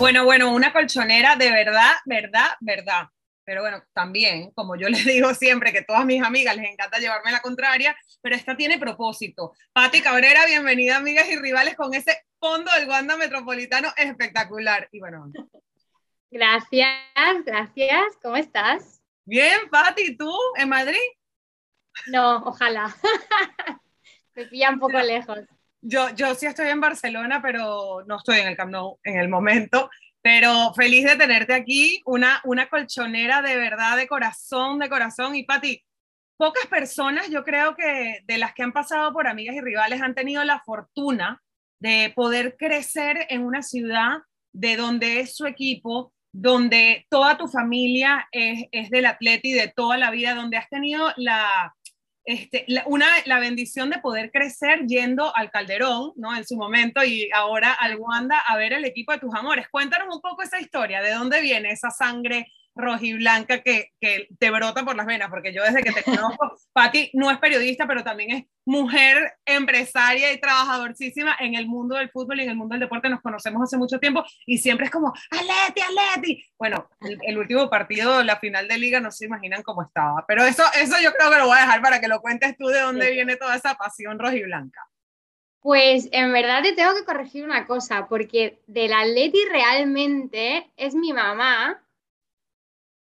Bueno, bueno, una colchonera de verdad, verdad, verdad. Pero bueno, también, como yo les digo siempre, que todas mis amigas les encanta llevarme la contraria, pero esta tiene propósito. Patti Cabrera, bienvenida, amigas y rivales, con ese fondo del Wanda Metropolitano espectacular. Y bueno. Gracias, gracias. ¿Cómo estás? Bien, Patti, ¿tú en Madrid? No, ojalá. Me pilla un poco lejos. Yo, yo sí estoy en Barcelona, pero no estoy en el Camp Nou en el momento. Pero feliz de tenerte aquí, una, una colchonera de verdad, de corazón, de corazón. Y Pati, pocas personas, yo creo que de las que han pasado por amigas y rivales, han tenido la fortuna de poder crecer en una ciudad de donde es su equipo, donde toda tu familia es, es del atleta y de toda la vida, donde has tenido la, este, la, una, la bendición de poder crecer yendo al Calderón, ¿no? En su momento y ahora al Wanda a ver el equipo de tus amores. Cuéntanos un poco esa historia, ¿de dónde viene esa sangre rojiblanca que, que te brota por las venas, porque yo desde que te conozco, Patti no es periodista, pero también es mujer empresaria y trabajadorcísima en el mundo del fútbol y en el mundo del deporte, nos conocemos hace mucho tiempo y siempre es como, Aleti, Aleti. Bueno, el, el último partido, la final de liga, no se imaginan cómo estaba, pero eso, eso yo creo que lo voy a dejar para que lo cuentes tú de dónde sí. viene toda esa pasión rojiblanca. Pues en verdad te tengo que corregir una cosa, porque del Atleti realmente es mi mamá,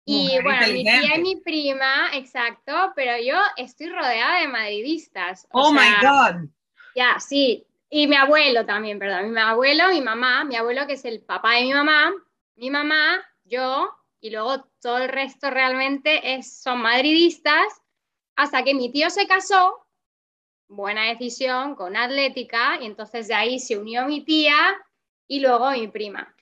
y Mujer bueno, mi tía y mi prima, exacto, pero yo estoy rodeada de madridistas. oh sea, my God. Ya, sí. Y mi abuelo también, perdón. Mi abuelo, mi mamá, mi abuelo que es el papá de mi mamá, mi mamá, yo, y luego todo el resto realmente es, son madridistas, hasta que mi tío se casó, buena decisión, con Atlética, y entonces de ahí se unió mi tía y luego mi prima.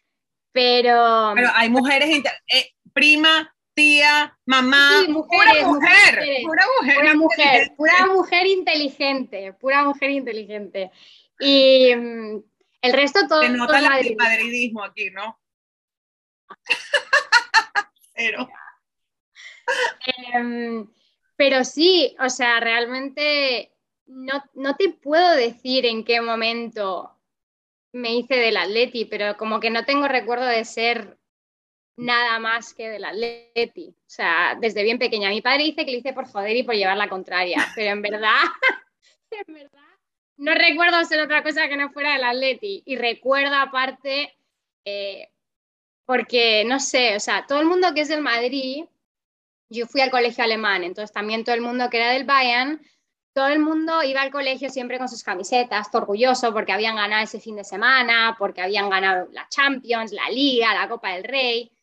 Pero... Pero hay mujeres, eh, prima, tía, mamá, sí, mujeres, pura mujer, mujeres, pura mujer, pura mujer, pura mujer inteligente, pura mujer inteligente. Y um, el resto todo. Se nota el madrid. madridismo aquí, ¿no? pero. Um, pero sí, o sea, realmente no, no te puedo decir en qué momento me hice del atleti, pero como que no tengo recuerdo de ser nada más que del Atleti. O sea, desde bien pequeña. Mi padre dice que lo hice por joder y por llevar la contraria, pero en verdad, en verdad, no recuerdo hacer otra cosa que no fuera del Atleti. Y recuerdo aparte, eh, porque, no sé, o sea, todo el mundo que es del Madrid, yo fui al colegio alemán, entonces también todo el mundo que era del Bayern, todo el mundo iba al colegio siempre con sus camisetas, orgulloso porque habían ganado ese fin de semana, porque habían ganado la Champions, la Liga, la Copa del Rey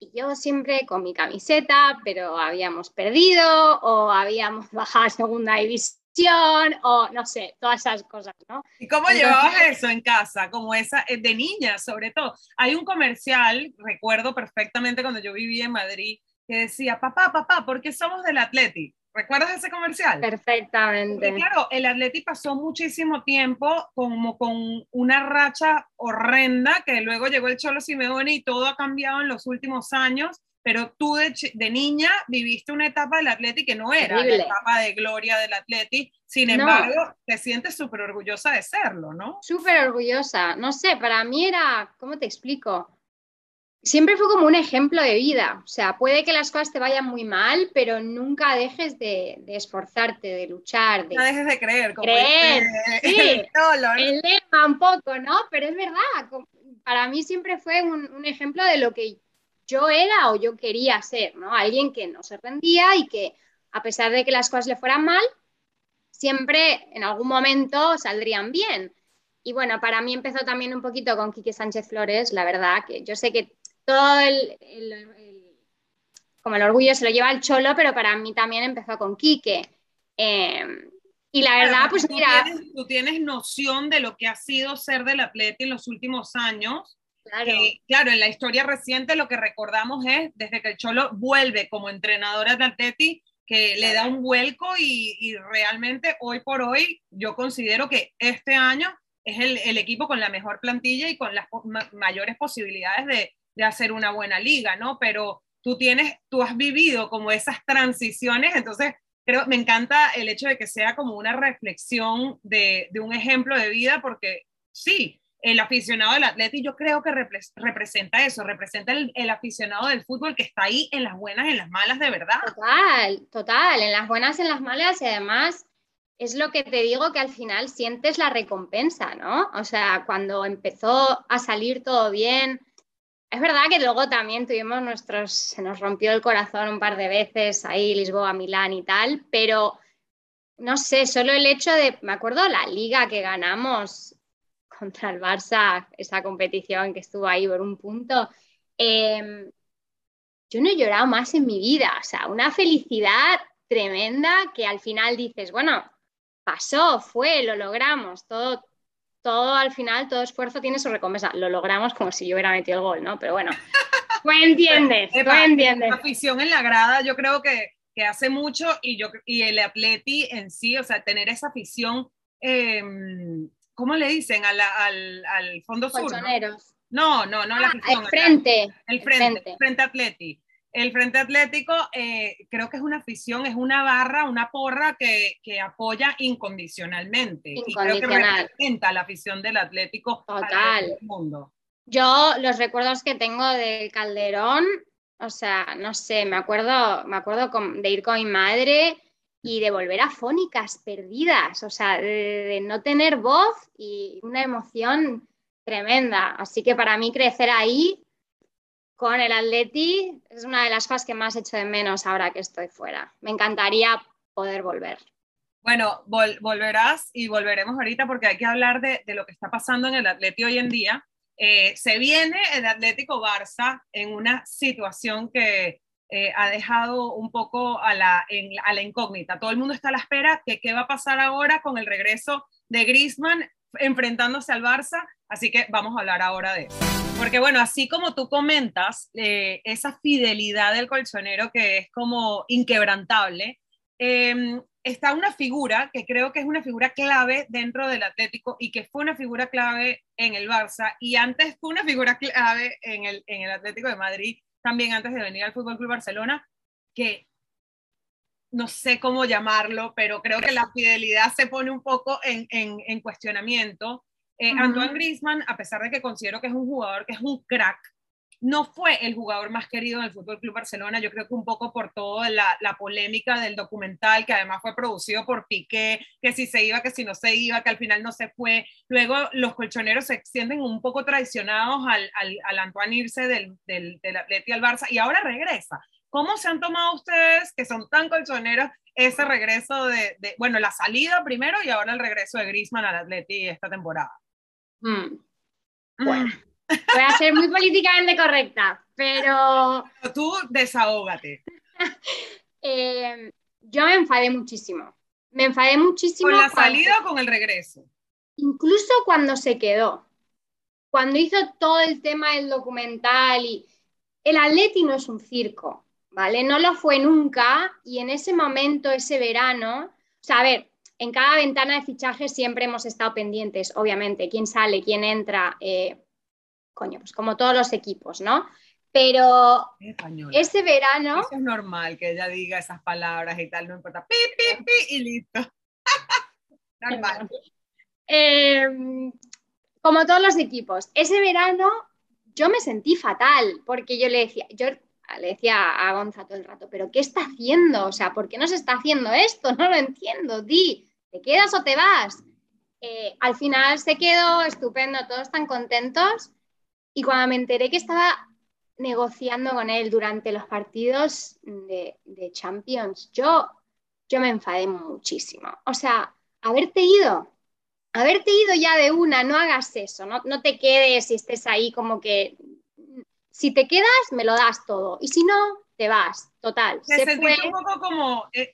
y yo siempre con mi camiseta, pero habíamos perdido o habíamos bajado a segunda división o no sé, todas esas cosas, ¿no? ¿Y cómo Entonces, llevabas eso en casa? Como esa, eh, de niña sobre todo. Hay un comercial, recuerdo perfectamente cuando yo vivía en Madrid, que decía, papá, papá, ¿por qué somos del Atleti? ¿Recuerdas ese comercial? Perfectamente. Claro, el Atleti pasó muchísimo tiempo como con una racha horrenda, que luego llegó el Cholo Simeone y todo ha cambiado en los últimos años, pero tú de, de niña viviste una etapa del Atleti que no era Terrible. la etapa de gloria del Atleti, sin embargo, no. te sientes súper orgullosa de serlo, ¿no? Súper orgullosa, no sé, para mí era, ¿cómo te explico? Siempre fue como un ejemplo de vida. O sea, puede que las cosas te vayan muy mal, pero nunca dejes de, de esforzarte, de luchar. De no dejes de creer. Como creer, este, el lema un poco, ¿no? Pero es verdad, para mí siempre fue un, un, ejemplo de lo que yo era o yo quería ser, ¿no? Alguien que no se rendía y que a pesar de que las cosas le fueran mal, siempre en algún momento saldrían bien. Y bueno, para mí empezó también un poquito con Quique Sánchez Flores, la verdad, que yo sé que todo el, el, el, como el orgullo se lo lleva el cholo, pero para mí también empezó con Quique. Eh, y la verdad, claro, pues tú mira... Tienes, tú tienes noción de lo que ha sido ser del atleta en los últimos años. Claro. Que, claro, en la historia reciente lo que recordamos es desde que el Cholo vuelve como entrenadora de Atleti, que le da un vuelco y, y, realmente hoy por hoy yo considero que este año es el, el equipo con la mejor plantilla y con las ma mayores posibilidades de, de hacer una buena liga, ¿no? Pero tú tienes, tú has vivido como esas transiciones, entonces creo, me encanta el hecho de que sea como una reflexión de, de un ejemplo de vida, porque sí, el aficionado del atleta y yo creo que representa eso, representa el, el, aficionado del fútbol que está ahí en las buenas, en las malas de verdad. Total, total, en las buenas, en las malas y además es lo que te digo que al final sientes la recompensa, ¿no? O sea, cuando empezó a salir todo bien, es verdad que luego también tuvimos nuestros, se nos rompió el corazón un par de veces ahí, Lisboa, Milán y tal, pero no sé, solo el hecho de, me acuerdo la liga que ganamos contra el Barça, esa competición que estuvo ahí por un punto, em, yo no he llorado más en mi vida, o sea, una felicidad tremenda que al final dices, bueno, pasó, fue, lo logramos, todo, todo al final, todo esfuerzo tiene su recompensa. Lo logramos como si yo hubiera metido el gol, ¿no? Pero bueno, tú entiendes, tú entiendes. La afición en la grada, yo creo que, que, hace mucho y, yo, y el atleti en sí, o sea, tener esa afición, em, ¿cómo le dicen? al, al, fondo sur. ¿no? no, no, la ah, afición. El frente. El frente, el frente, frente atleti el Frente Atlético eh, creo que es una afición, es una barra, una porra que, apoya incondicionalmente. Y creo que representa la afición del Atlético Total. mundo. Yo los recuerdos que tengo del Calderón, o sea, no sé, me acuerdo, me acuerdo de ir con mi madre y de volver a fónicas perdidas, o sea, de no tener voz y una emoción tremenda. Así que para mí crecer ahí con el Atleti es una de las cosas que más echo de menos ahora que estoy fuera. Me encantaría poder volver. Bueno, volverás y volveremos ahorita porque hay que hablar de, lo que está pasando en el Atleti hoy en día. Eh, se viene el Atlético Barça en una situación que eh, ha dejado un poco a la, a la incógnita. Todo el mundo está a la espera de qué va a pasar ahora con el regreso de Griezmann enfrentándose al Barça, así que vamos a hablar ahora de eso. Porque bueno, así como tú comentas, eh, esa fidelidad del colchonero que es como inquebrantable, em, está una figura que creo que es una figura clave dentro del Atlético y que fue una figura clave en el Barça y antes fue una figura clave en el, en el Atlético de Madrid, también antes de venir al Fútbol Club Barcelona, que no sé cómo llamarlo, pero creo que la fidelidad se pone un poco en, en, en cuestionamiento eh, Antoine Griezmann, a pesar de que considero que es un jugador que es un crack, no fue el jugador más querido en el Fútbol Club Barcelona. Yo creo que un poco por toda la, polémica del documental, que además fue producido por Piqué, que si se iba, que si no se iba, que al final no se fue. Luego los colchoneros se extienden un poco traicionados al, al, Antoine irse del, del, del Atleti al Barça y ahora regresa. ¿Cómo se han tomado ustedes, que son tan colchoneros, ese regreso de, de, bueno, la salida primero y ahora el regreso de Griezmann al Atleti esta temporada? Mm. Bueno, voy a ser muy políticamente correcta, pero... Tú desahógate. Eh, yo me enfadé muchísimo. Me enfadé muchísimo. ¿Con la salida o con el regreso? Incluso cuando se quedó. Cuando hizo todo el tema del documental y... El Atleti no es un circo, ¿vale? No lo fue nunca y en ese momento, ese verano, o sea, a ver, en cada ventana de fichaje siempre hemos estado pendientes, obviamente, quién sale, quién entra, eh, coño, pues como todos los equipos, ¿no? Pero ese verano... es normal que ella diga esas palabras y tal, no importa, pi, pi, pi, y listo. normal. Em, como todos los equipos, ese verano yo me sentí fatal, porque yo le decía, yo le decía a Gonza todo el rato, pero ¿qué está haciendo? O sea, ¿por qué no se está haciendo esto? No lo entiendo, di. ¿te quedas o te vas? Eh, al final se quedó estupendo, todos están contentos. Y cuando me enteré que estaba negociando con él durante los partidos de, Champions, yo, yo me enfadé muchísimo. O sea, haberte ido, haberte ido ya de una, no hagas eso, no, no te quedes y estés ahí como que... Si te quedas, me lo das todo. Y si no, te vas, total. Se, fue... un poco como, eh,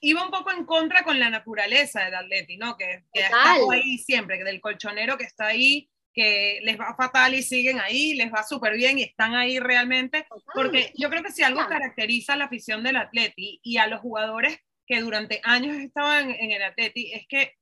iba un poco en contra con la naturaleza del Atleti, ¿no? Que, que está ahí siempre, que del colchonero que está ahí, que les va fatal y siguen ahí, les va súper bien y están ahí realmente, porque yo creo que si algo caracteriza a la afición del Atleti y a los jugadores que durante años estaban en el Atleti, es que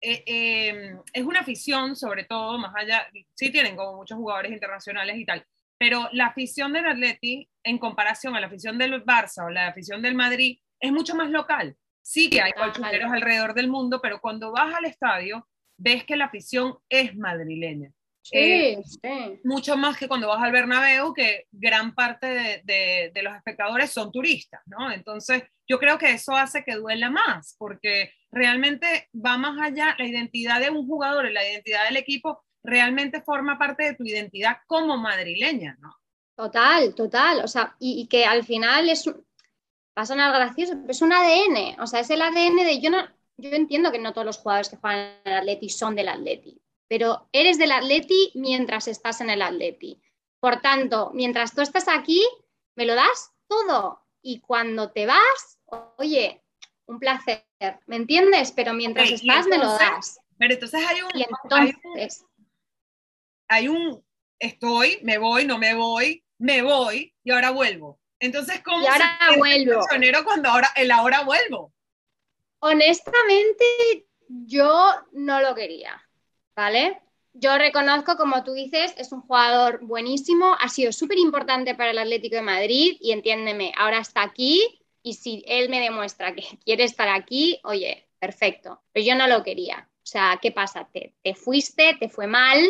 eh, em, es una afición, sobre todo, más allá, sí tienen como muchos jugadores internacionales y tal, pero la afición del Atleti, en comparación a la afición del Barça o la afición del Madrid, es mucho más local. Sí que hay colchoneros alrededor del mundo, pero cuando vas al estadio, ves que la afición es madrileña. Sí, sí. Mucho más que cuando vas al Bernabéu, que gran parte de, de, los espectadores son turistas, ¿no? Entonces, yo creo que eso hace que duela más, porque realmente va más allá, la identidad de un jugador y la identidad del equipo realmente forma parte de tu identidad como madrileña, ¿no? Total, total. O sea, y, que al final es, pasa nada gracioso, es un ADN. O sea, es el ADN de yo no, yo entiendo que no todos los jugadores que juegan en el Atleti son del Atleti, pero eres del Atleti mientras estás en el Atleti. Por tanto, mientras tú estás aquí, me lo das todo. Y cuando te vas, oye, un placer, ¿me entiendes? Pero mientras estás, me lo das. Pero entonces hay un, entonces, hay un, estoy, me voy, no me voy, me voy y ahora vuelvo. Entonces, ¿cómo y ahora se vuelvo. cuando ahora, el ahora vuelvo? Honestamente, yo no lo quería, ¿vale? Yo reconozco, como tú dices, es un jugador buenísimo, ha sido súper importante para el Atlético de Madrid y entiéndeme, ahora está aquí y si él me demuestra que quiere estar aquí, oye, perfecto, pero yo no lo quería. O sea, ¿qué pasa? Te, te fuiste, te fue mal,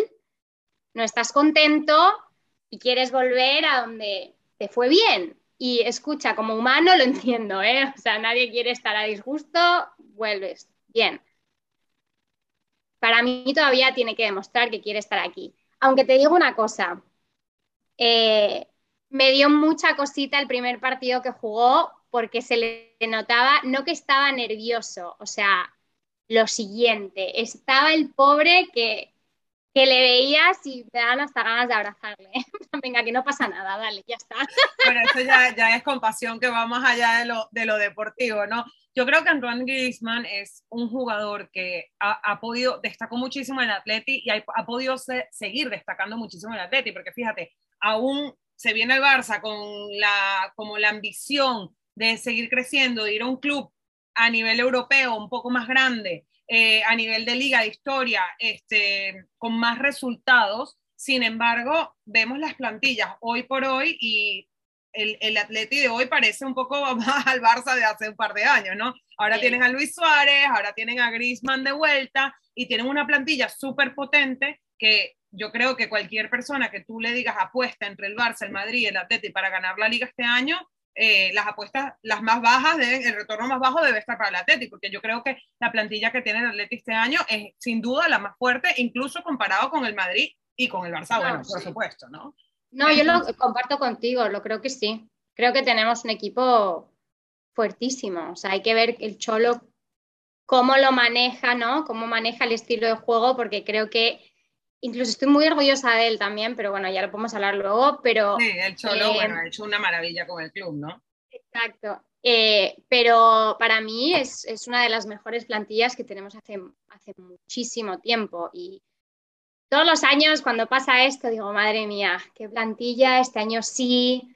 no estás contento y quieres volver a donde te fue bien. Y escucha, como humano lo entiendo, ¿eh? O sea, nadie quiere estar a disgusto, vuelves. Bien. Para mí todavía tiene que demostrar que quiere estar aquí. Aunque te digo una cosa, eh, me dio mucha cosita el primer partido que jugó porque se le notaba, no que estaba nervioso, o sea, lo siguiente, estaba el pobre que que le veías y te dan hasta ganas de abrazarle. Venga, que no pasa nada, dale, ya está. Bueno, eso ya, ya es compasión que va más allá de lo, de lo deportivo, ¿no? Yo creo que Antoine Griezmann es un jugador que ha, ha podido, destacó muchísimo en el Atleti y ha, ha podido seguir destacando muchísimo en el Atleti, porque fíjate, aún se viene el Barça con la, como la ambición de seguir creciendo, de ir a un club a nivel europeo un poco más grande, eh, a nivel de liga de historia este, con más resultados. Sin embargo, vemos las plantillas hoy por hoy y el, el Atleti de hoy parece un poco más al Barça de hace un par de años, ¿no? Ahora tienen a Luis Suárez, ahora tienen a Griezmann de vuelta y tienen una plantilla súper potente que yo creo que cualquier persona que tú le digas apuesta entre el Barça, el Madrid y el Atleti para ganar la liga este año, eh, las apuestas, las más bajas, deben, el retorno más bajo debe estar para el Atleti, porque yo creo que la plantilla que tiene el Atleti este año es sin duda la más fuerte, incluso comparado con el Madrid y con el Barça, bueno, por supuesto, ¿no? No, yo lo comparto contigo, lo creo que sí. Creo que tenemos un equipo fuertísimo, o sea, hay que ver el Cholo cómo lo maneja, ¿no? Cómo maneja el estilo de juego, porque creo que Incluso estoy muy orgullosa de él también, pero bueno, ya lo podemos hablar luego, pero... Sí, el Cholo, eh, bueno, ha hecho una maravilla con el club, ¿no? Exacto. Eh, pero para mí es, es, una de las mejores plantillas que tenemos hace, hace muchísimo tiempo. Y todos los años cuando pasa esto digo, madre mía, qué plantilla, este año sí.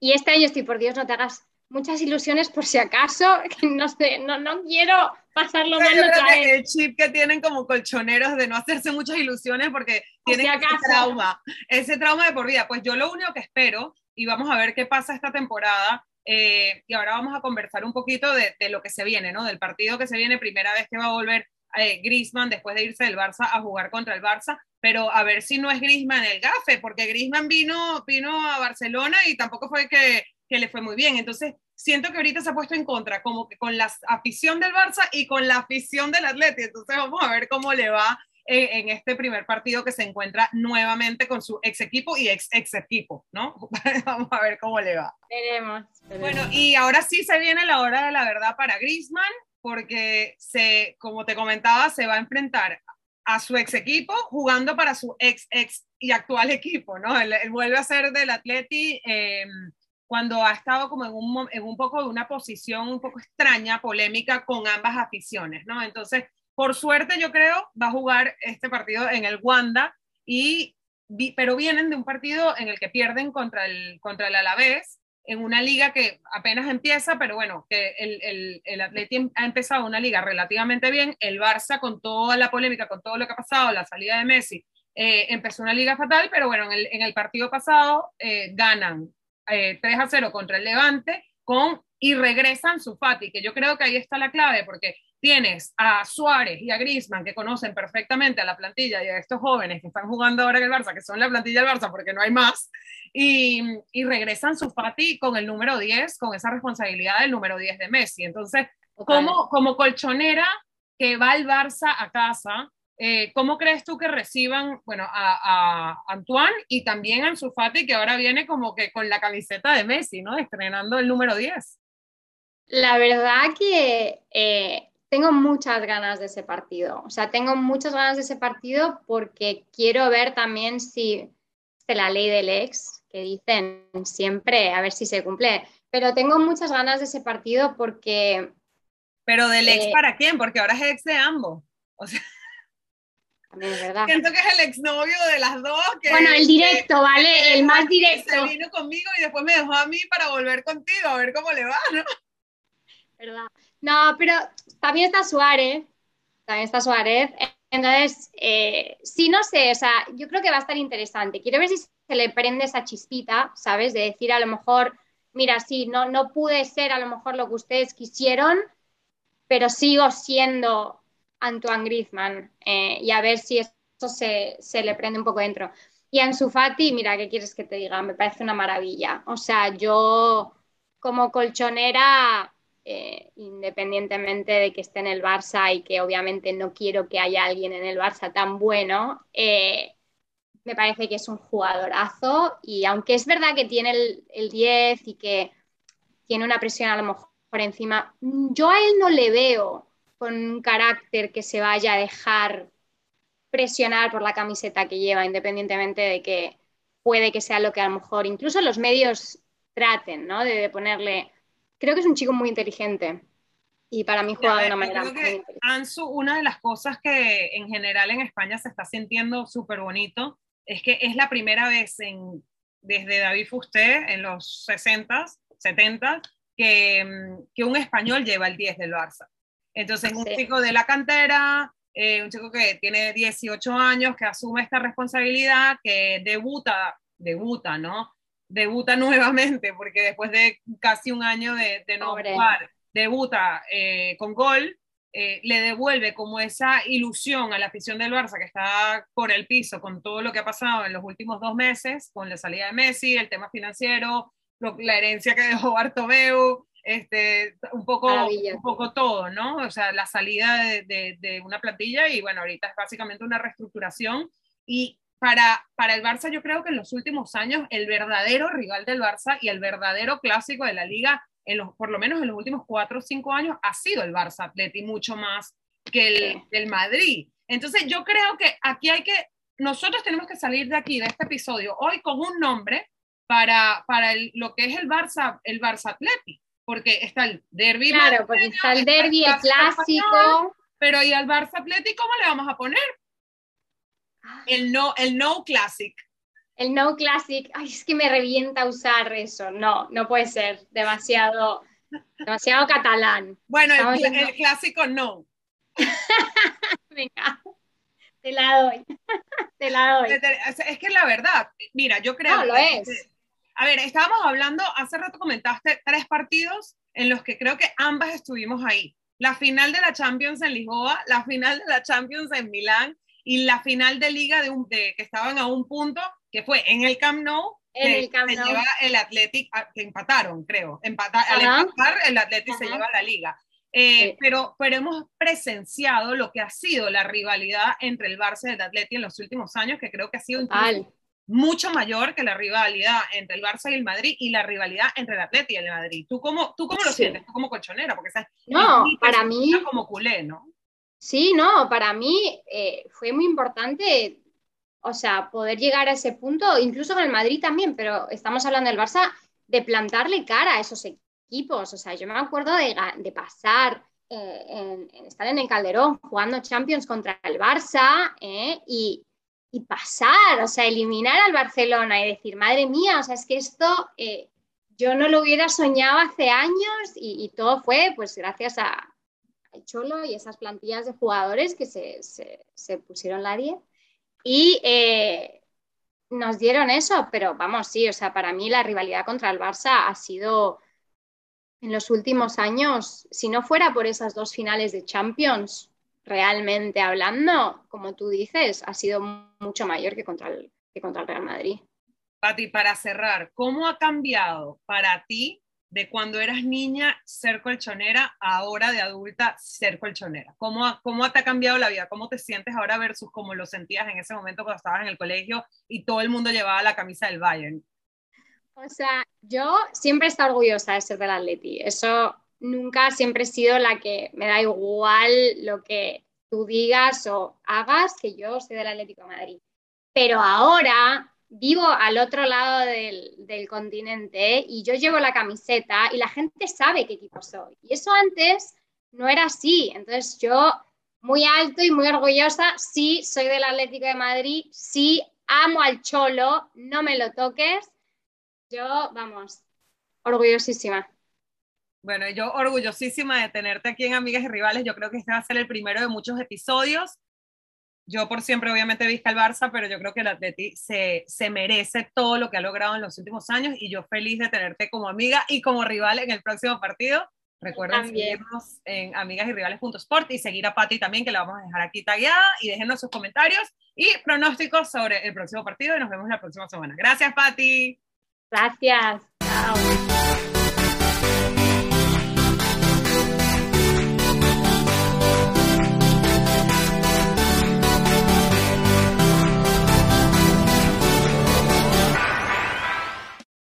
Y este año estoy, por Dios, no te hagas muchas ilusiones por si acaso, que no sé, no, no quiero pasarlo mal otra vez. El chip que tienen como colchoneros de no hacerse muchas ilusiones porque tienen ese trauma, ese trauma de por vida. Pues yo lo único que espero, y vamos a ver qué pasa esta temporada, eh, y ahora vamos a conversar un poquito de, de, lo que se viene, ¿no? Del partido que se viene, primera vez que va a volver eh, Griezmann después de irse del Barça a jugar contra el Barça, pero a ver si no es Griezmann el gafe, porque Griezmann vino, vino a Barcelona y tampoco fue que que le fue muy bien. Entonces, siento que ahorita se ha puesto en contra, como que con la afición del Barça y con la afición del Atleti. Entonces, vamos a ver cómo le va eh, en este primer partido que se encuentra nuevamente con su ex equipo y ex ex equipo, ¿no? vamos a ver cómo le va. Veremos, Bueno, y ahora sí se viene la hora de la verdad para Griezmann, porque se, como te comentaba, se va a enfrentar a su ex equipo jugando para su ex ex y actual equipo, ¿no? Él, vuelve a ser del Atleti. Eh, cuando ha estado como en un, en un poco de una posición un poco extraña, polémica con ambas aficiones, ¿no? Entonces, por suerte yo creo, va a jugar este partido en el Wanda, y, pero vienen de un partido en el que pierden contra el, contra el Alavés, en una liga que apenas empieza, pero bueno, que el, el, el Atleti ha empezado una liga relativamente bien, el Barça con toda la polémica, con todo lo que ha pasado, la salida de Messi, eh, empezó una liga fatal, pero bueno, en el, en el partido pasado eh, ganan 3 eh, a 0 contra el Levante, con y regresan su Fati, que yo creo que ahí está la clave, porque tienes a Suárez y a Griezmann que conocen perfectamente a la plantilla y a estos jóvenes que están jugando ahora en el Barça, que son la plantilla del Barça porque no hay más, y, y regresan su Fati con el número 10, con esa responsabilidad del número 10 de Messi. Entonces, como, como colchonera que va el Barça a casa, eh, ¿Cómo crees tú que reciban, bueno, a, Antoine y también a Ansu Fati, que ahora viene como que con la camiseta de Messi, ¿no? Estrenando el número 10. La verdad que eh, tengo muchas ganas de ese partido. O sea, tengo muchas ganas de ese partido porque quiero ver también si de la ley del ex, que dicen siempre, a ver si se cumple. Pero tengo muchas ganas de ese partido porque... ¿Pero del ex eh, para quién? Porque ahora es ex de ambos. O sea verdad. Siento que es el exnovio de las dos. bueno, el directo, ¿vale? el más directo. Se vino conmigo y después me dejó a mí para volver contigo, a ver cómo le va, ¿no? ¿Verdad? No, pero también está Suárez. También está Suárez. Entonces, eh, sí, no sé, o sea, yo creo que va a estar interesante. Quiero ver si se le prende esa chispita, ¿sabes? De decir a lo mejor, mira, sí, no, no pude ser a lo mejor lo que ustedes quisieron, pero sigo siendo Antoine Griezmann eh, y a ver si esto se, le prende un poco dentro. Y Ansu Fati, mira, ¿qué quieres que te diga? Me parece una maravilla. O sea, yo como colchonera, eh, independientemente de que esté en el Barça y que obviamente no quiero que haya alguien en el Barça tan bueno, eh, me parece que es un jugadorazo y aunque es verdad que tiene el, el 10 y que tiene una presión a lo mejor por encima, yo a él no le veo con un carácter que se vaya a dejar presionar por la camiseta que lleva, independientemente de que puede que sea lo que a lo mejor incluso los medios traten, ¿no? De, ponerle. Creo que es un chico muy inteligente y para mí juega de una manera muy Ansu, una de las cosas que en general en España se está sintiendo súper bonito es que es la primera vez en, desde David Fusté en los 60, 70 que, que un español lleva el 10 del Barça. Entonces, un chico de la cantera, eh, un chico que tiene 18 años, que asume esta responsabilidad, que debuta, debuta, ¿no? Debuta nuevamente, porque después de casi un año de, no jugar, debuta eh, con gol, eh, le devuelve como esa ilusión a la afición del Barça que está por el piso con todo lo que ha pasado en los últimos dos meses, con la salida de Messi, el tema financiero, la herencia que dejó Bartomeu, este, un, poco, un poco todo, ¿no? O sea, la salida de, de, una plantilla y bueno, ahorita es básicamente una reestructuración y para, para el Barça yo creo que en los últimos años el verdadero rival del Barça y el verdadero clásico de la liga, en los, por lo menos en los últimos cuatro o cinco años, ha sido el Barça Atleti mucho más que el, el Madrid. Entonces yo creo que aquí hay que, nosotros tenemos que salir de aquí, de este episodio, hoy con un nombre para, para lo que es el Barça, el Barça Atleti porque está el derby. Claro, porque está el derby, el clásico. pero ¿y al Barça Athletic cómo le vamos a poner? Ah. El no, el no classic. El no classic, ay, es que me revienta usar eso. No, no puede ser. Demasiado, demasiado catalán. Bueno, el, clásico no. Venga, te la doy. te la doy. Es que la verdad, mira, yo creo. No, lo es a ver, estábamos hablando, hace rato comentaste tres partidos en los que creo que ambas estuvimos ahí. La final de la Champions en Lisboa, la final de la Champions en Milán y la final de liga de, un, de que estaban a un punto, que fue en el Camp Nou, en el Camp se lleva el Athletic, que empataron, creo. Empatar, al empatar, el Athletic se lleva la liga. Eh, pero, pero hemos presenciado lo que ha sido la rivalidad entre el Barça y el Athletic en los últimos años, que creo que ha sido mucho mayor que la rivalidad entre el Barça y el Madrid y la rivalidad entre el Atleti y el Madrid. ¿Tú cómo, tú cómo lo sientes? Tú como colchonera, porque sabes, no, para mí como culé, ¿no? Sí, no, para mí eh, fue muy importante, o sea, poder llegar a ese punto, incluso con el Madrid también, pero estamos hablando del Barça, de plantarle cara a esos equipos. O sea, yo me acuerdo de, de pasar eh, en, estar en el Calderón jugando Champions contra el Barça eh, y y pasar, o sea, eliminar al Barcelona y decir, madre mía, o sea, es que esto eh, yo no lo hubiera soñado hace años y, todo fue pues gracias a, Cholo y esas plantillas de jugadores que se, se, pusieron la 10 y eh, nos dieron eso, pero vamos, sí, o sea, para mí la rivalidad contra el Barça ha sido en los últimos años, si no fuera por esas dos finales de Champions, realmente hablando, como tú dices, ha sido mucho mayor que contra el, que contra el Real Madrid. Pati, para cerrar, ¿cómo ha cambiado para ti de cuando eras niña ser colchonera a ahora de adulta ser colchonera? ¿Cómo, ¿Cómo te ha cambiado la vida? ¿Cómo te sientes ahora versus cómo lo sentías en ese momento cuando estabas en el colegio y todo el mundo llevaba la camisa del Bayern? O sea, yo siempre he estado orgullosa de ser del Atleti. Eso nunca siempre he sido la que me da igual lo que tú digas o hagas, que yo soy del Atlético de Madrid. Pero ahora vivo al otro lado del, continente y yo llevo la camiseta y la gente sabe qué equipo soy. Y eso antes no era así. Entonces yo, muy alto y muy orgullosa, sí soy del Atlético de Madrid, sí amo al Cholo, no me lo toques. Yo, vamos, orgullosísima. Bueno, yo orgullosísima de tenerte aquí en Amigas y Rivales. Yo creo que este va a ser el primero de muchos episodios yo por siempre obviamente visca el Barça, pero yo creo que el Atleti se, se merece todo lo que ha logrado en los últimos años y yo feliz de tenerte como amiga y como rival en el próximo partido. Recuerden seguirnos en amigas y rivales.sport y seguir a Patti también, que la vamos a dejar aquí tagueada y déjenos sus comentarios y pronósticos sobre el próximo partido y nos vemos la próxima semana. Gracias, Patti. Gracias. Chao.